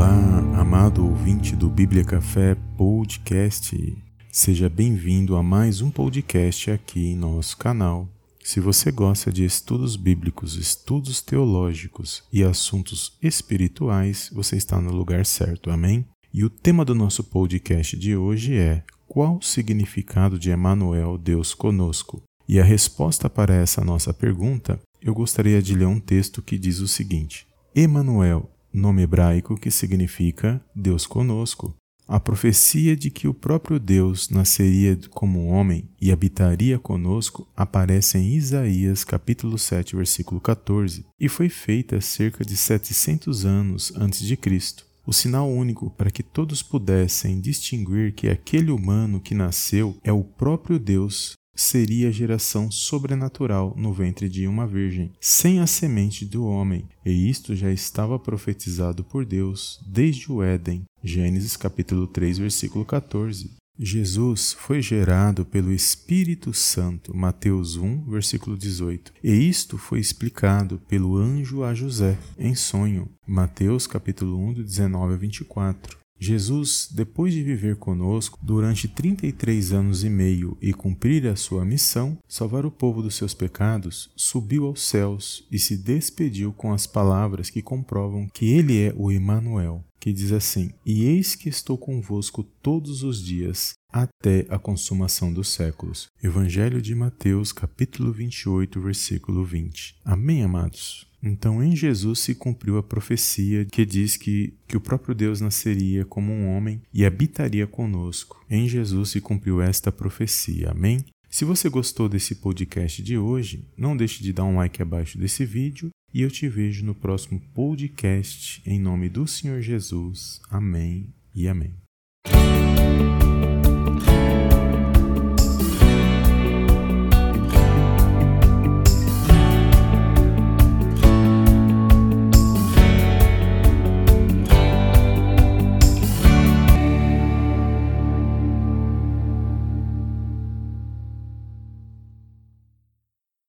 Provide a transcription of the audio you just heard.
Olá, amado ouvinte do Bíblia Café Podcast. Seja bem-vindo a mais um podcast aqui em nosso canal. Se você gosta de estudos bíblicos, estudos teológicos e assuntos espirituais, você está no lugar certo, amém? E o tema do nosso podcast de hoje é: Qual o significado de Emmanuel, Deus conosco? E a resposta para essa nossa pergunta, eu gostaria de ler um texto que diz o seguinte: Emmanuel, nome hebraico que significa Deus conosco. A profecia de que o próprio Deus nasceria como homem e habitaria conosco aparece em Isaías capítulo 7, versículo 14, e foi feita cerca de 700 anos antes de Cristo. O sinal único para que todos pudessem distinguir que aquele humano que nasceu é o próprio Deus seria a geração sobrenatural no ventre de uma virgem, sem a semente do homem, e isto já estava profetizado por Deus desde o Éden. Gênesis capítulo 3, versículo 14. Jesus foi gerado pelo Espírito Santo, Mateus 1, versículo 18. E isto foi explicado pelo anjo a José em sonho, Mateus capítulo 1, 19 a 24. Jesus, depois de viver conosco durante 33 anos e meio e cumprir a sua missão, salvar o povo dos seus pecados, subiu aos céus e se despediu com as palavras que comprovam que ele é o Emanuel, que diz assim: E eis que estou convosco todos os dias até a consumação dos séculos. Evangelho de Mateus, capítulo 28, versículo 20. Amém, amados. Então, em Jesus se cumpriu a profecia que diz que, que o próprio Deus nasceria como um homem e habitaria conosco. Em Jesus se cumpriu esta profecia. Amém? Se você gostou desse podcast de hoje, não deixe de dar um like abaixo desse vídeo e eu te vejo no próximo podcast em nome do Senhor Jesus. Amém e amém.